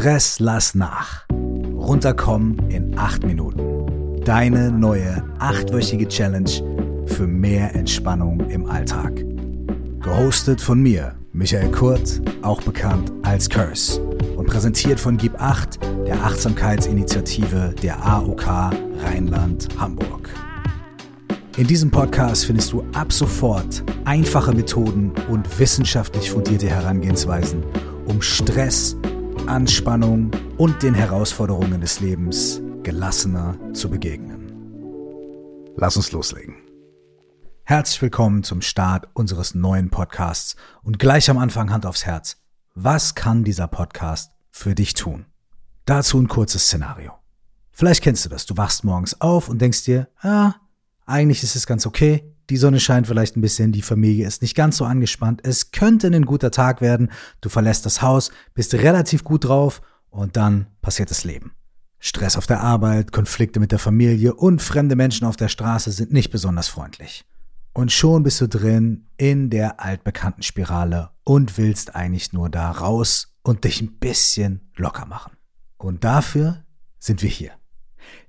Stress lass nach. Runterkommen in 8 Minuten. Deine neue achtwöchige Challenge für mehr Entspannung im Alltag. Gehostet von mir, Michael Kurt, auch bekannt als Curse. Und präsentiert von Gib 8, der Achtsamkeitsinitiative der AOK Rheinland-Hamburg. In diesem Podcast findest du ab sofort einfache Methoden und wissenschaftlich fundierte Herangehensweisen, um Stress Anspannung und den Herausforderungen des Lebens gelassener zu begegnen. Lass uns loslegen. Herzlich willkommen zum Start unseres neuen Podcasts und gleich am Anfang Hand aufs Herz. Was kann dieser Podcast für dich tun? Dazu ein kurzes Szenario. Vielleicht kennst du das. Du wachst morgens auf und denkst dir, ah, eigentlich ist es ganz okay. Die Sonne scheint vielleicht ein bisschen, die Familie ist nicht ganz so angespannt. Es könnte ein guter Tag werden. Du verlässt das Haus, bist relativ gut drauf und dann passiert das Leben. Stress auf der Arbeit, Konflikte mit der Familie und fremde Menschen auf der Straße sind nicht besonders freundlich. Und schon bist du drin in der altbekannten Spirale und willst eigentlich nur da raus und dich ein bisschen locker machen. Und dafür sind wir hier.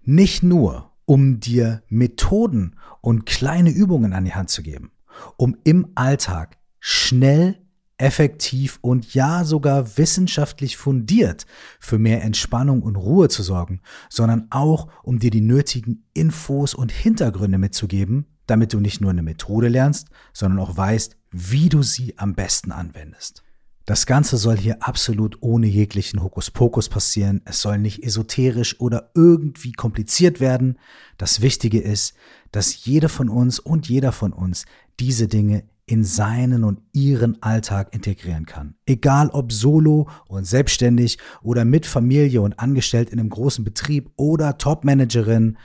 Nicht nur, um dir Methoden und kleine Übungen an die Hand zu geben, um im Alltag schnell, effektiv und ja sogar wissenschaftlich fundiert für mehr Entspannung und Ruhe zu sorgen, sondern auch um dir die nötigen Infos und Hintergründe mitzugeben, damit du nicht nur eine Methode lernst, sondern auch weißt, wie du sie am besten anwendest. Das Ganze soll hier absolut ohne jeglichen Hokuspokus passieren. Es soll nicht esoterisch oder irgendwie kompliziert werden. Das Wichtige ist, dass jeder von uns und jeder von uns diese Dinge in seinen und ihren Alltag integrieren kann. Egal ob solo und selbstständig oder mit Familie und angestellt in einem großen Betrieb oder Topmanagerin,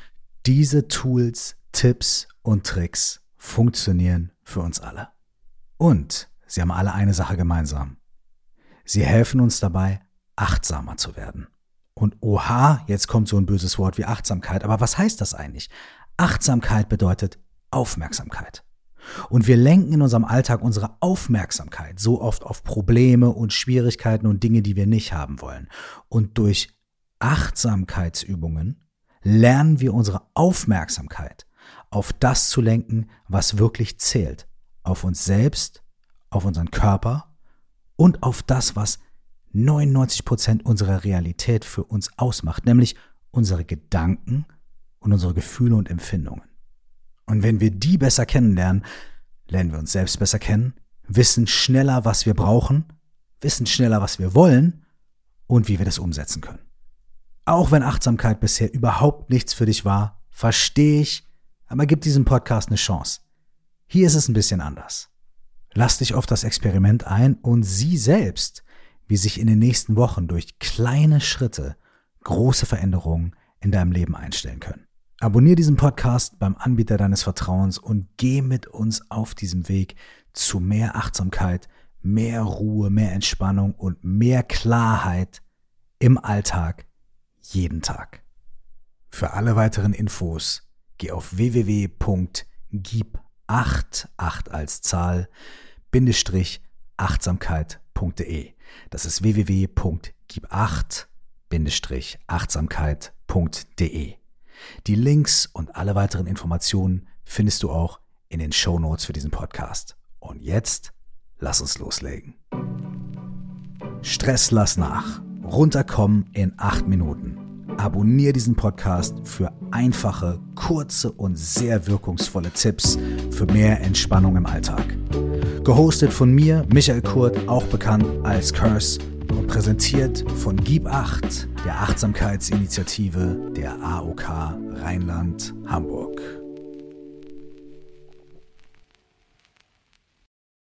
diese Tools, Tipps und Tricks funktionieren für uns alle. Und sie haben alle eine Sache gemeinsam. Sie helfen uns dabei, achtsamer zu werden. Und oha, jetzt kommt so ein böses Wort wie Achtsamkeit. Aber was heißt das eigentlich? Achtsamkeit bedeutet Aufmerksamkeit. Und wir lenken in unserem Alltag unsere Aufmerksamkeit so oft auf Probleme und Schwierigkeiten und Dinge, die wir nicht haben wollen. Und durch Achtsamkeitsübungen lernen wir unsere Aufmerksamkeit auf das zu lenken, was wirklich zählt. Auf uns selbst, auf unseren Körper und auf das, was 99 Prozent unserer Realität für uns ausmacht, nämlich unsere Gedanken und unsere Gefühle und Empfindungen. Und wenn wir die besser kennenlernen, lernen wir uns selbst besser kennen, wissen schneller, was wir brauchen, wissen schneller, was wir wollen und wie wir das umsetzen können. Auch wenn Achtsamkeit bisher überhaupt nichts für dich war, verstehe ich, aber gib diesem Podcast eine Chance. Hier ist es ein bisschen anders. Lass dich auf das Experiment ein und sieh selbst, wie sich in den nächsten Wochen durch kleine Schritte große Veränderungen in deinem Leben einstellen können. Abonnier diesen Podcast beim Anbieter deines Vertrauens und geh mit uns auf diesem Weg zu mehr Achtsamkeit, mehr Ruhe, mehr Entspannung und mehr Klarheit im Alltag jeden Tag. Für alle weiteren Infos geh auf www.gib8, 8 als Zahl, achtsamkeit.de. Das ist www.gib8-achtsamkeit.de. Die Links und alle weiteren Informationen findest du auch in den Show Notes für diesen Podcast. Und jetzt lass uns loslegen. Stress lass nach. Runterkommen in acht Minuten. Abonnier diesen Podcast für einfache, kurze und sehr wirkungsvolle Tipps für mehr Entspannung im Alltag. Gehostet von mir, Michael Kurt, auch bekannt als Curse und präsentiert von Gib 8, der Achtsamkeitsinitiative der AOK Rheinland Hamburg.